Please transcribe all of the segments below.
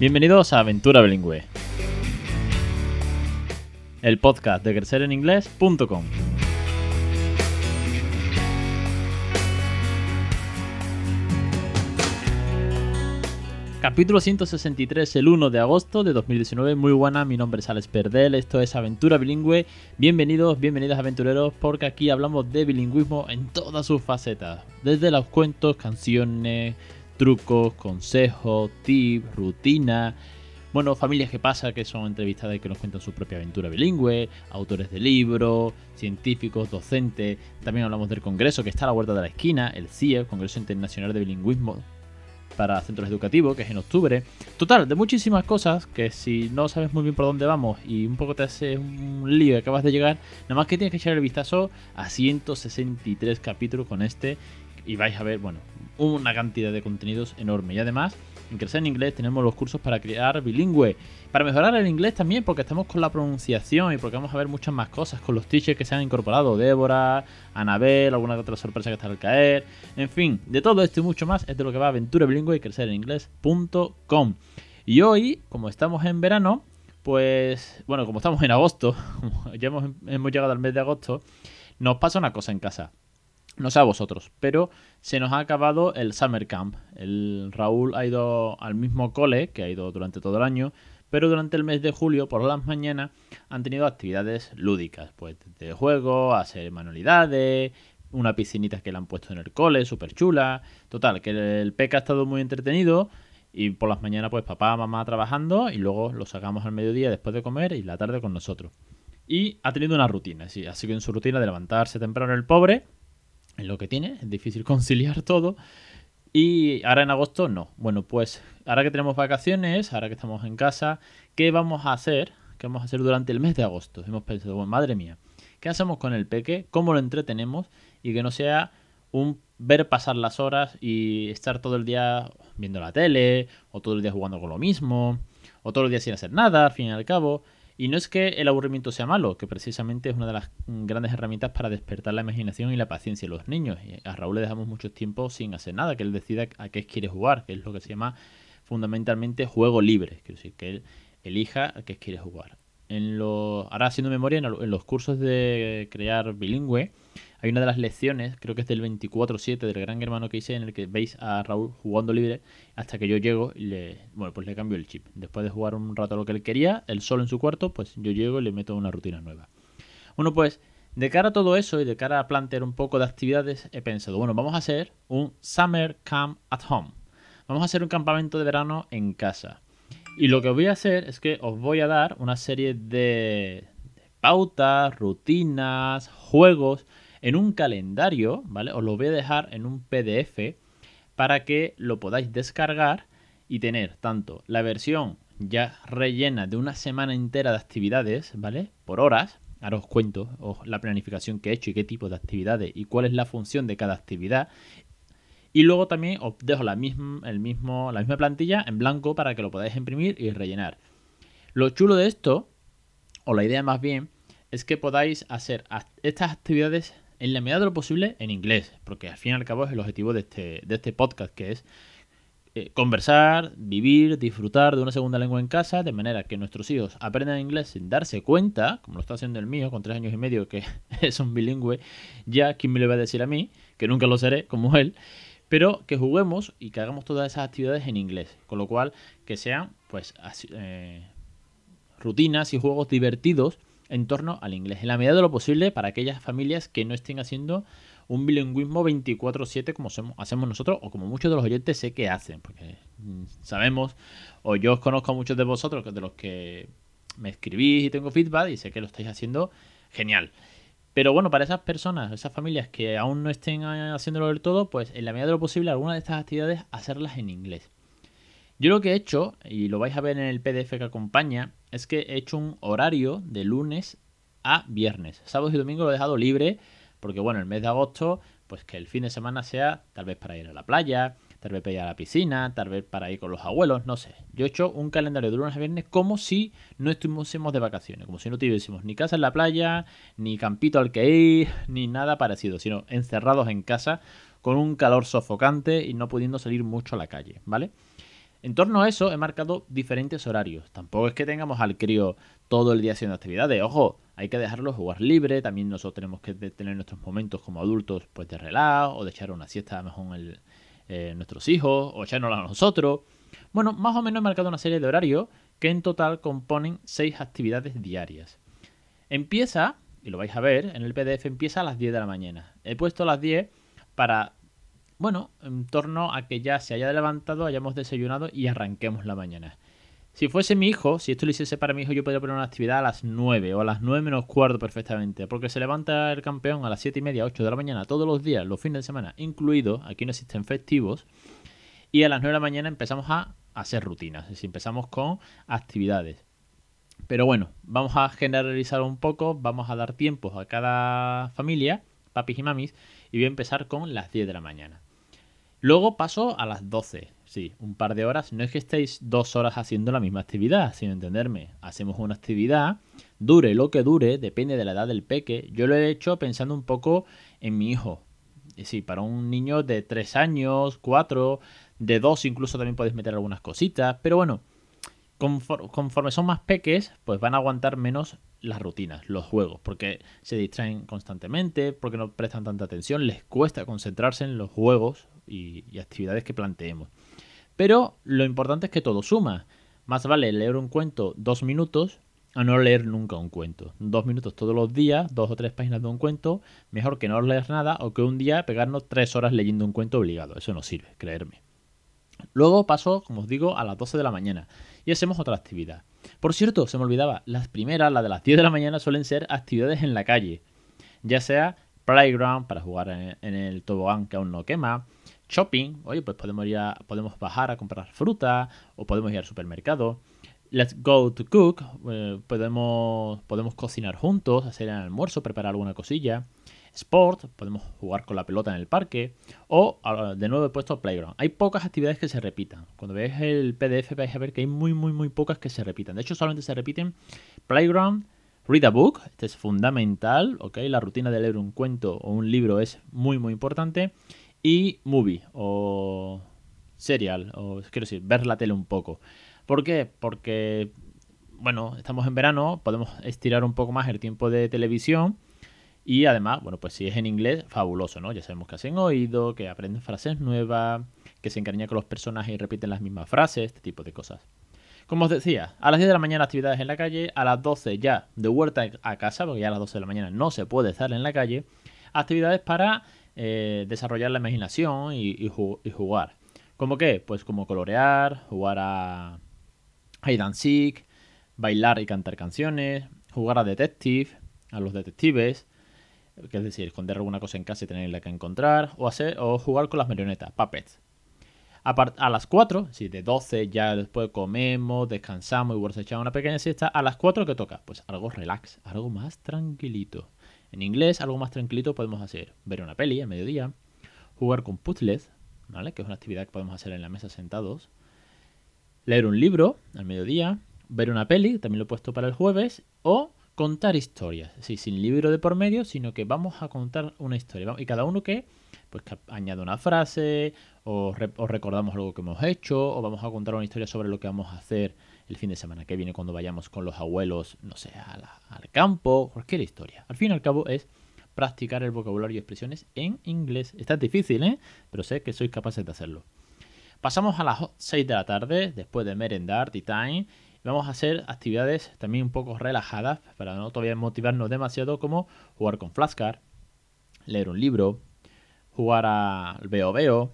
Bienvenidos a Aventura Bilingüe, el podcast de crecereninglés.com. Capítulo 163, el 1 de agosto de 2019. Muy buena, mi nombre es Alex Perdel, esto es Aventura Bilingüe. Bienvenidos, bienvenidas aventureros, porque aquí hablamos de bilingüismo en todas sus facetas. Desde los cuentos, canciones, trucos, consejos, tips, rutina. Bueno, familias que pasa, que son entrevistadas y que nos cuentan su propia aventura bilingüe, autores de libros, científicos, docentes. También hablamos del congreso que está a la vuelta de la esquina, el CIE, Congreso Internacional de Bilingüismo, para centros educativos, que es en octubre. Total, de muchísimas cosas que si no sabes muy bien por dónde vamos y un poco te hace un lío y acabas de llegar, nada más que tienes que echar el vistazo a 163 capítulos con este y vais a ver, bueno, una cantidad de contenidos enorme. Y además, en Crecer en Inglés tenemos los cursos para crear bilingüe. Para mejorar el inglés también, porque estamos con la pronunciación y porque vamos a ver muchas más cosas con los teachers que se han incorporado. Débora, Anabel, alguna otra sorpresa que está al caer. En fin, de todo esto y mucho más es de lo que va Aventura Bilingüe y crecer en inglés.com. Y hoy, como estamos en verano, pues, bueno, como estamos en agosto, ya hemos, hemos llegado al mes de agosto, nos pasa una cosa en casa. No sé a vosotros, pero se nos ha acabado el Summer Camp. El Raúl ha ido al mismo cole, que ha ido durante todo el año, pero durante el mes de julio, por las mañanas, han tenido actividades lúdicas, pues de juego, hacer manualidades, una piscinita que le han puesto en el cole, súper chula. Total, que el peca ha estado muy entretenido y por las mañanas, pues papá, mamá trabajando y luego lo sacamos al mediodía después de comer y la tarde con nosotros. Y ha tenido una rutina, sí, así que en su rutina de levantarse temprano el pobre, es lo que tiene, es difícil conciliar todo. Y ahora en agosto no. Bueno, pues ahora que tenemos vacaciones, ahora que estamos en casa, ¿qué vamos a hacer? ¿Qué vamos a hacer durante el mes de agosto? Hemos pensado, bueno, madre mía, ¿qué hacemos con el peque? ¿Cómo lo entretenemos? Y que no sea un ver pasar las horas y estar todo el día viendo la tele, o todo el día jugando con lo mismo, o todo el día sin hacer nada, al fin y al cabo. Y no es que el aburrimiento sea malo, que precisamente es una de las grandes herramientas para despertar la imaginación y la paciencia de los niños. Y a Raúl le dejamos mucho tiempo sin hacer nada, que él decida a qué quiere jugar, que es lo que se llama fundamentalmente juego libre, quiero decir, que él elija a qué quiere jugar. En lo, ahora haciendo memoria, en los cursos de crear bilingüe, hay una de las lecciones, creo que es del 24-7 del gran hermano que hice, en el que veis a Raúl jugando libre hasta que yo llego y le, bueno, pues le cambio el chip. Después de jugar un rato lo que él quería, él solo en su cuarto, pues yo llego y le meto una rutina nueva. Bueno, pues de cara a todo eso y de cara a plantear un poco de actividades, he pensado, bueno, vamos a hacer un Summer Camp at Home. Vamos a hacer un campamento de verano en casa. Y lo que voy a hacer es que os voy a dar una serie de pautas, rutinas, juegos en un calendario, ¿vale? Os lo voy a dejar en un PDF para que lo podáis descargar y tener tanto la versión ya rellena de una semana entera de actividades, ¿vale? Por horas. Ahora os cuento la planificación que he hecho y qué tipo de actividades y cuál es la función de cada actividad. Y luego también os dejo el mismo, la misma plantilla en blanco para que lo podáis imprimir y rellenar. Lo chulo de esto, o la idea más bien, es que podáis hacer estas actividades en la medida de lo posible en inglés, porque al fin y al cabo es el objetivo de este, de este podcast, que es eh, conversar, vivir, disfrutar de una segunda lengua en casa, de manera que nuestros hijos aprendan inglés sin darse cuenta, como lo está haciendo el mío, con tres años y medio, que es un bilingüe, ya, ¿quién me lo va a decir a mí? Que nunca lo seré, como él, pero que juguemos y que hagamos todas esas actividades en inglés, con lo cual que sean, pues, eh, rutinas y juegos divertidos en torno al inglés, en la medida de lo posible para aquellas familias que no estén haciendo un bilingüismo 24/7 como hacemos nosotros o como muchos de los oyentes sé que hacen, porque mm, sabemos, o yo os conozco a muchos de vosotros, de los que me escribís y tengo feedback y sé que lo estáis haciendo genial. Pero bueno, para esas personas, esas familias que aún no estén haciéndolo del todo, pues en la medida de lo posible algunas de estas actividades hacerlas en inglés. Yo lo que he hecho, y lo vais a ver en el PDF que acompaña, es que he hecho un horario de lunes a viernes. Sábado y domingo lo he dejado libre porque, bueno, el mes de agosto, pues que el fin de semana sea tal vez para ir a la playa, tal vez para ir a la piscina, tal vez para ir con los abuelos, no sé. Yo he hecho un calendario de lunes a viernes como si no estuviésemos de vacaciones, como si no tuviésemos ni casa en la playa, ni campito al que ir, ni nada parecido, sino encerrados en casa con un calor sofocante y no pudiendo salir mucho a la calle, ¿vale? En torno a eso he marcado diferentes horarios. Tampoco es que tengamos al crío todo el día haciendo actividades. Ojo, hay que dejarlo jugar libre. También nosotros tenemos que tener nuestros momentos como adultos pues de relajo o de echar una siesta mejor en eh, nuestros hijos o echárnosla a nosotros. Bueno, más o menos he marcado una serie de horarios que en total componen seis actividades diarias. Empieza, y lo vais a ver, en el PDF empieza a las 10 de la mañana. He puesto las 10 para bueno, en torno a que ya se haya levantado, hayamos desayunado y arranquemos la mañana. Si fuese mi hijo, si esto lo hiciese para mi hijo, yo podría poner una actividad a las 9 o a las 9 menos cuarto perfectamente. Porque se levanta el campeón a las 7 y media, 8 de la mañana, todos los días, los fines de semana, incluidos, aquí no existen festivos. Y a las 9 de la mañana empezamos a hacer rutinas, es decir, empezamos con actividades. Pero bueno, vamos a generalizar un poco, vamos a dar tiempos a cada familia, papis y mamis, y voy a empezar con las 10 de la mañana. Luego paso a las 12. Sí, un par de horas. No es que estéis dos horas haciendo la misma actividad, sino entenderme. Hacemos una actividad, dure lo que dure, depende de la edad del peque. Yo lo he hecho pensando un poco en mi hijo. Sí, para un niño de 3 años, 4, de 2 incluso también podéis meter algunas cositas. Pero bueno, conforme son más peques, pues van a aguantar menos las rutinas, los juegos, porque se distraen constantemente, porque no prestan tanta atención, les cuesta concentrarse en los juegos y, actividades que planteemos. Pero lo importante es que todo suma. Más vale leer un cuento dos minutos a no leer nunca un cuento. Dos minutos todos los días, dos o tres páginas de un cuento, mejor que no leer nada o que un día pegarnos tres horas leyendo un cuento obligado. Eso no sirve, creerme. Luego paso, como os digo, a las 12 de la mañana y hacemos otra actividad. Por cierto, se me olvidaba, las primeras, las de las 10 de la mañana, suelen ser actividades en la calle. Ya sea playground para jugar en, el tobogán que aún no quema, shopping, oye, pues podemos, ir podemos bajar a comprar fruta o podemos ir al supermercado. Let's go to cook, eh, podemos, podemos cocinar juntos, hacer el almuerzo, preparar alguna cosilla sport, podemos jugar con la pelota en el parque o de nuevo he puesto playground. Hay pocas actividades que se repitan. Cuando veáis el PDF vais a ver que hay muy muy muy pocas que se repitan. De hecho solamente se repiten playground, read a book, este es fundamental, ¿ok? La rutina de leer un cuento o un libro es muy muy importante y movie o serial o quiero decir, ver la tele un poco. ¿Por qué? Porque bueno, estamos en verano, podemos estirar un poco más el tiempo de televisión y además, bueno, pues si es en inglés, fabuloso, ¿no? Ya sabemos que hacen oído, que aprenden frases nuevas, que se encariñan con los personajes y repiten las mismas frases, este tipo de cosas. Como os decía, a las 10 de la mañana actividades en la calle, a las 12 ya de vuelta a casa, porque ya a las 12 de la mañana no se puede estar en la calle, actividades para eh, desarrollar la imaginación y, jugar. ¿Cómo qué? Pues como colorear, jugar a hide and bailar y cantar canciones, jugar a detective, a los detectives, que es decir, esconder alguna cosa en casa y tenerla que encontrar, o, hacer, o jugar con las marionetas, puppets. A, a las 4, si de 12 ya después comemos, descansamos y bueno, se echamos una pequeña siesta, a las 4 ¿qué toca? Pues algo relax, algo más tranquilito. En inglés, algo más tranquilito podemos hacer ver una peli a mediodía, jugar con puzzles, ¿vale? Que es una actividad que podemos hacer en la mesa sentados, leer un libro al mediodía, ver una peli, también lo he puesto para el jueves, o contar historias, sí, sin libro de por medio, sino que vamos a contar una historia. Y cada uno que, pues que añade una frase, o, recordamos algo que hemos hecho, o vamos a contar una historia sobre lo que vamos a hacer el fin de semana que viene cuando vayamos con los abuelos, no sé, al campo, cualquier historia. Al fin y al cabo es practicar el vocabulario y expresiones en inglés. Está difícil, ¿eh? Pero sé que sois capaces de hacerlo. Pasamos a las 6 de la tarde, después de merendar, tea time, vamos a hacer actividades también un poco relajadas para no todavía motivarnos demasiado como jugar con flashcard, leer un libro, jugar al veo veo,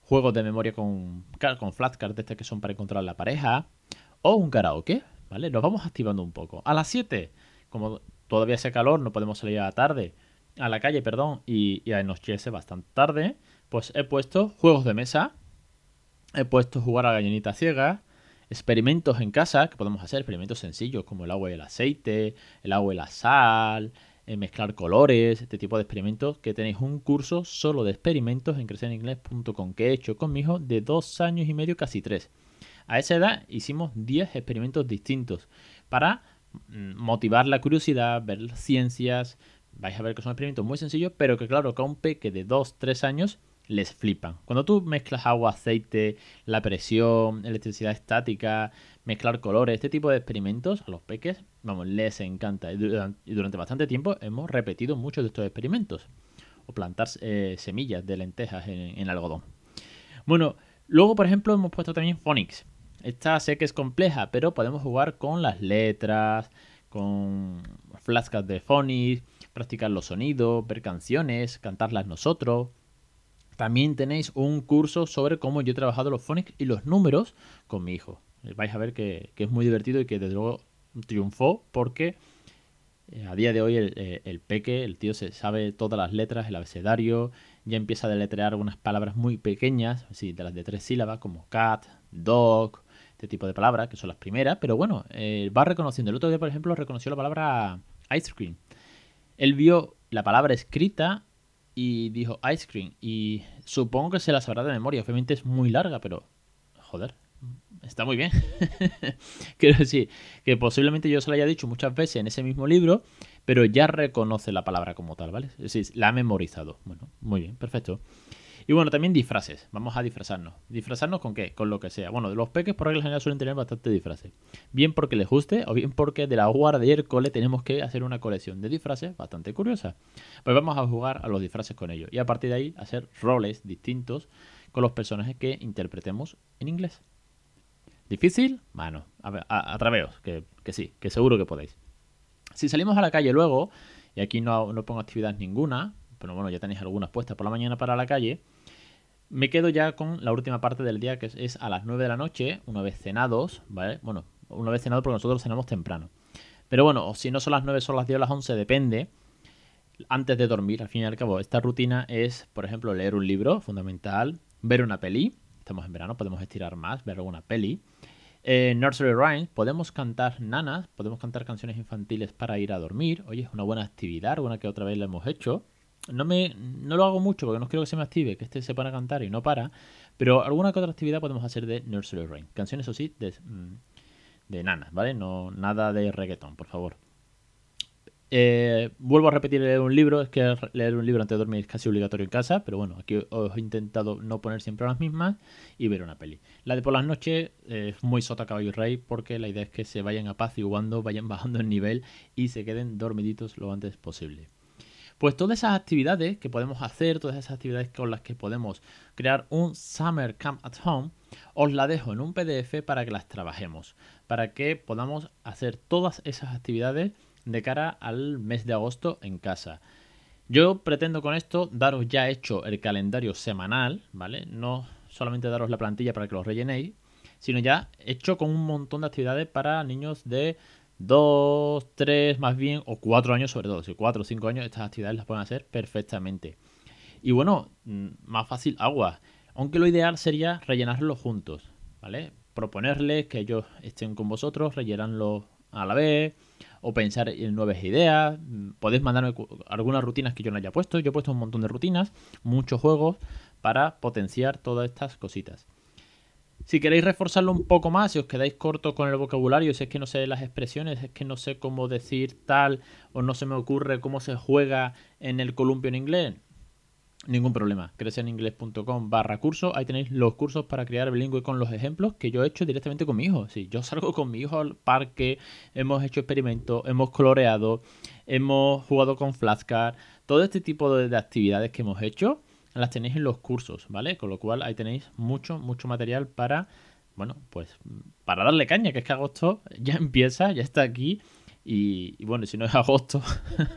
juegos de memoria con, con flashcards de este que son para encontrar la pareja o un karaoke, ¿vale? Nos vamos activando un poco. A las 7, como todavía hace calor, no podemos salir a la tarde, a la calle, perdón, y, y anochece bastante tarde, pues he puesto juegos de mesa, he puesto jugar a gallinita ciega, experimentos en casa, que podemos hacer experimentos sencillos como el agua y el aceite, el agua y la sal, eh, mezclar colores, este tipo de experimentos, que tenéis un curso solo de experimentos en crecerenglés.com que he hecho con mi hijo de dos años y medio, casi tres. A esa edad hicimos 10 experimentos distintos para mm, motivar la curiosidad, ver ciencias. Vais a ver que son experimentos muy sencillos, pero que claro, que a un peque de 2, 3 años les flipan. Cuando tú mezclas agua, aceite, la presión, electricidad estática, mezclar colores, este tipo de experimentos a los peques, vamos, les encanta. Y durante bastante tiempo hemos repetido muchos de estos experimentos. O plantar eh, semillas de lentejas en, algodón. Bueno, luego por ejemplo hemos puesto también Phonics. Esta sé que es compleja, pero podemos jugar con las letras, con flascas de Phonics, practicar los sonidos, ver canciones, cantarlas nosotros. También tenéis un curso sobre cómo yo he trabajado los phonics y los números con mi hijo. Vais a ver que, es muy divertido y que desde luego triunfó porque eh, a día de hoy eh, el, peque, el tío se sabe todas las letras, el abecedario, ya empieza a deletrear algunas palabras muy pequeñas, así de las de tres sílabas, como cat, dog, este tipo de palabras, que son las primeras, pero bueno, eh, va reconociendo. El otro día, por ejemplo, reconoció la palabra ice cream. Él vio la palabra escrita y dijo ice cream. Y supongo que se la sabrá de memoria. Obviamente es muy larga, pero joder, está muy bien. Quiero decir que posiblemente yo se la haya dicho muchas veces en ese mismo libro, pero ya reconoce la palabra como tal, ¿vale? Es decir, la ha memorizado. Bueno, muy bien, perfecto. Y bueno, también disfraces. Vamos a disfrazarnos. ¿Disfrazarnos con qué? Con lo que sea. Bueno, los peques por regla general suelen tener bastante disfraces. Bien porque les guste o bien porque de la guardia y el cole tenemos que hacer una colección de disfraces bastante curiosa. Pues vamos a jugar a los disfraces con ellos. Y a partir de ahí hacer roles distintos con los personajes que interpretemos en inglés. ¿Difícil? Bueno, a, través, que, que, sí, que seguro que podéis. Si salimos a la calle luego, y aquí no, no pongo actividad ninguna, pero bueno, ya tenéis algunas puestas por la mañana para la calle. Me quedo ya con la última parte del día, que es, a las 9 de la noche, una vez cenados, ¿vale? Bueno, una vez cenados porque nosotros cenamos temprano. Pero bueno, si no son las 9, son las 10 o las 11, depende. Antes de dormir, al fin y al cabo, esta rutina es, por ejemplo, leer un libro, fundamental, ver una peli. Estamos en verano, podemos estirar más, ver alguna peli. Eh, nursery Rhymes, podemos cantar nanas, podemos cantar canciones infantiles para ir a dormir. Oye, es una buena actividad, alguna que otra vez la hemos hecho no me no lo hago mucho porque no quiero que se me active, que este se pone a cantar y no para, pero alguna que otra actividad podemos hacer de Nursery Rain. Canciones, o sí, de, mm, de nanas, ¿vale? No, nada de reggaeton, por favor. Eh, vuelvo a repetir leer un libro, es que leer un libro antes de dormir es casi obligatorio en casa, pero bueno, aquí os he intentado no poner siempre las mismas y ver una peli. La de por las noches es muy sota caballo y rey porque la idea es que se vayan apaciguando, vayan bajando el nivel y se queden dormiditos lo antes posible. Pues todas esas actividades que podemos hacer, todas esas actividades con las que podemos crear un Summer Camp at Home, os la dejo en un PDF para que las trabajemos, para que podamos hacer todas esas actividades de cara al mes de agosto en casa. Yo pretendo con esto daros ya hecho el calendario semanal, ¿vale? No solamente daros la plantilla para que lo rellenéis, sino ya hecho con un montón de actividades para niños de dos, tres más bien, o cuatro años sobre todo. Si cuatro o cinco años, estas actividades las pueden hacer perfectamente. Y bueno, mm, más fácil, agua. Aunque lo ideal sería rellenarlo juntos, ¿vale? Proponerles que ellos estén con vosotros, rellenarlo a la vez, o pensar en nuevas ideas. Mm, podéis mandarme algunas rutinas que yo no haya puesto. Yo he puesto un montón de rutinas, muchos juegos, para potenciar todas estas cositas. Si queréis reforzarlo un poco más, si os quedáis corto con el vocabulario, si es que no sé las expresiones, es que no sé cómo decir tal, o no se me ocurre cómo se juega en el columpio en inglés, ningún problema. creceninglés.com barra curso, ahí tenéis los cursos para crear bilingüe con los ejemplos que yo he hecho directamente con mi hijo. Si yo salgo con mi hijo al parque, hemos hecho experimentos, hemos coloreado, hemos jugado con flashcards, todo este tipo de actividades que hemos hecho las tenéis en los cursos, ¿vale? Con lo cual ahí tenéis mucho, mucho material para, bueno, pues para darle caña, que es que agosto ya empieza, ya está aquí. Y, bueno, si no es agosto,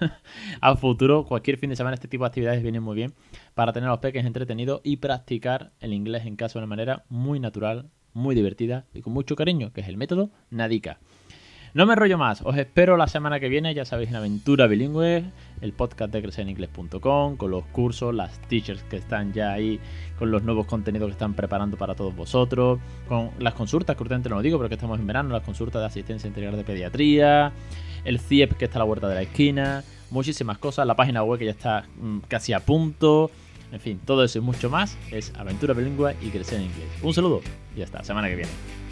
a futuro, cualquier fin de semana este tipo de actividades vienen muy bien para tener a los peques entretenidos y practicar el inglés en casa de una manera muy natural, muy divertida y con mucho cariño, que es el método Nadica. No me rollo más, os espero la semana que viene, ya sabéis, en Aventura Bilingüe, el podcast de crecereningles.com, con los cursos, las teachers que están ya ahí, con los nuevos contenidos que están preparando para todos vosotros, con las consultas, que urgente no lo digo, pero que estamos en verano, las consultas de asistencia integral de pediatría, el CIEP que está a la vuelta de la esquina, muchísimas cosas, la página web que ya está mm, casi a punto, en fin, todo eso y mucho más es Aventura Bilingüe y Crecer en Inglés. Un saludo y hasta la semana que viene.